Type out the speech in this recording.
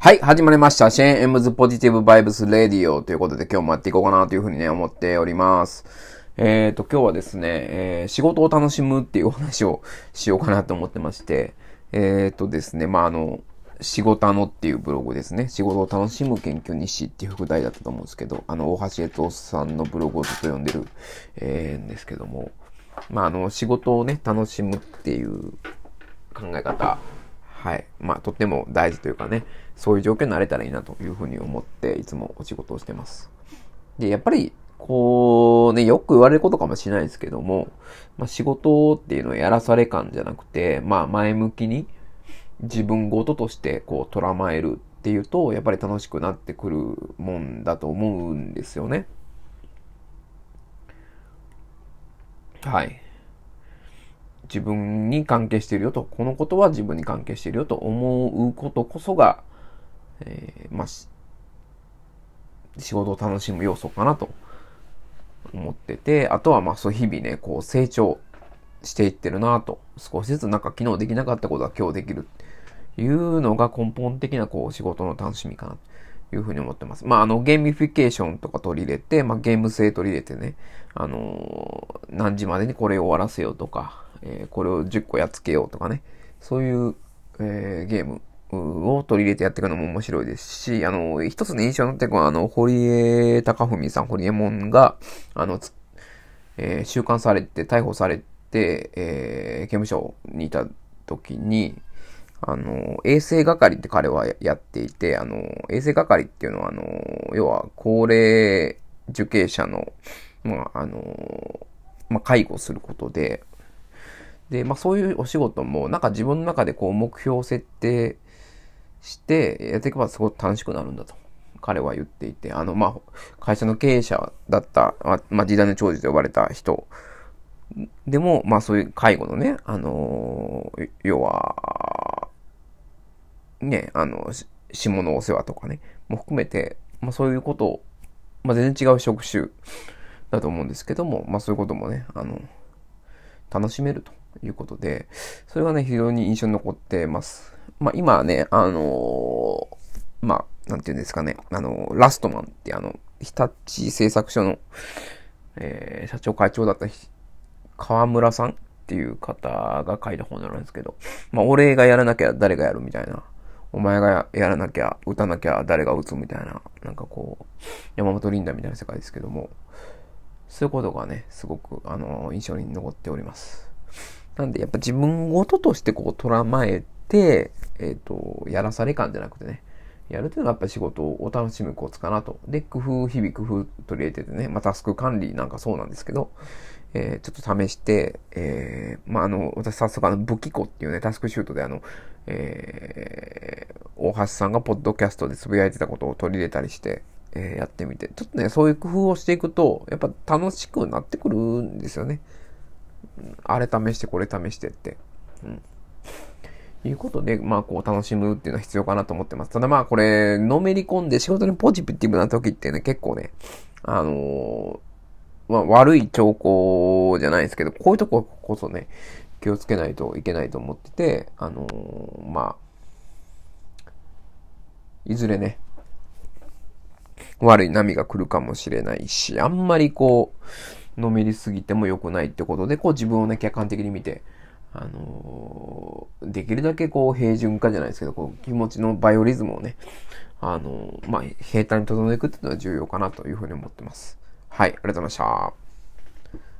はい、始まりました。シェーン・エムズ・ポジティブ・バイブス・レディオということで今日もやっていこうかなというふうにね、思っております。えっ、ー、と、今日はですね、えー、仕事を楽しむっていうお話をしようかなと思ってまして、えっ、ー、とですね、まあ、あの、仕事のっていうブログですね。仕事を楽しむ研究日誌っていう副題だったと思うんですけど、あの、大橋江藤さんのブログをずっと読んでる、えー、んですけども、まあ、あの、仕事をね、楽しむっていう考え方、はい。まあ、とっても大事というかね、そういう状況になれたらいいなというふうに思って、いつもお仕事をしてます。で、やっぱり、こう、ね、よく言われることかもしれないですけども、まあ、仕事っていうのはやらされ感じゃなくて、まあ、前向きに自分ごととしてこう、捉まえるっていうと、やっぱり楽しくなってくるもんだと思うんですよね。はい。自分に関係しているよと、このことは自分に関係しているよと思うことこそが、えー、まあ、仕事を楽しむ要素かなと思ってて、あとはまあそう日々ね、こう成長していってるなと、少しずつなんか昨日できなかったことは今日できるっていうのが根本的なこう仕事の楽しみかなというふうに思ってます。まああのゲーミフィケーションとか取り入れて、まあゲーム性取り入れてね、あのー、何時までにこれを終わらせようとか、えー、これを10個やっつけようとかね、そういう、えー、ゲームを取り入れてやっていくのも面白いですし、あの、一つの印象のっては、あの、堀江貴文さん、堀江門が、あの、えー、収監されて、逮捕されて、えー、刑務所にいた時に、あの、衛生係って彼はやっていて、あの、衛生係っていうのは、あの、要は、高齢受刑者の、まあ、あの、まあ、介護することで、で、まあそういうお仕事も、なんか自分の中でこう目標を設定してやっていけばすごく楽しくなるんだと。彼は言っていて、あの、まあ、会社の経営者だった、まあ、時代の長寿と呼ばれた人でも、まあそういう介護のね、あのー、要は、ね、あの、下のお世話とかね、も含めて、まあそういうことを、まあ全然違う職種だと思うんですけども、まあそういうこともね、あの、楽しめると。いうことで、それがね、非常に印象に残ってます。まあ、今ね、あのー、まあ、なんていうんですかね、あのー、ラストマンってあの、日立製作所の、えー、社長会長だった河村さんっていう方が書いた本なんですけど、まあ、俺がやらなきゃ誰がやるみたいな。お前がやらなきゃ、打たなきゃ誰が打つみたいな、なんかこう、山本リンダみたいな世界ですけども、そういうことがね、すごく、あの、印象に残っております。なんで、やっぱ自分ごととしてこう、捉まえて、えっ、ー、と、やらされ感じゃなくてね、やるっていうのがやっぱり仕事を楽しむコツかなと。で、工夫、日々工夫取り入れててね、まあ、タスク管理なんかそうなんですけど、えー、ちょっと試して、えー、まあ、あの、私早速あの、武器庫っていうね、タスクシュートであの、えー、大橋さんがポッドキャストでつぶやいてたことを取り入れたりして、えー、やってみて、ちょっとね、そういう工夫をしていくと、やっぱ楽しくなってくるんですよね。あれ試してこれ試してって。うん。いうことで、まあ、こう、楽しむっていうのは必要かなと思ってます。ただまあ、これ、のめり込んで仕事にポジティブな時ってね、結構ね、あのー、まあ、悪い兆候じゃないですけど、こういうとここそね、気をつけないといけないと思ってて、あのー、まあ、いずれね、悪い波が来るかもしれないし、あんまりこう、のめりすぎても良くないってことで、こう自分をね、客観的に見て、あのー、できるだけこう平準化じゃないですけど、こう気持ちのバイオリズムをね、あのー、まあ、平坦に整えていくっていうのは重要かなというふうに思ってます。はい、ありがとうございました。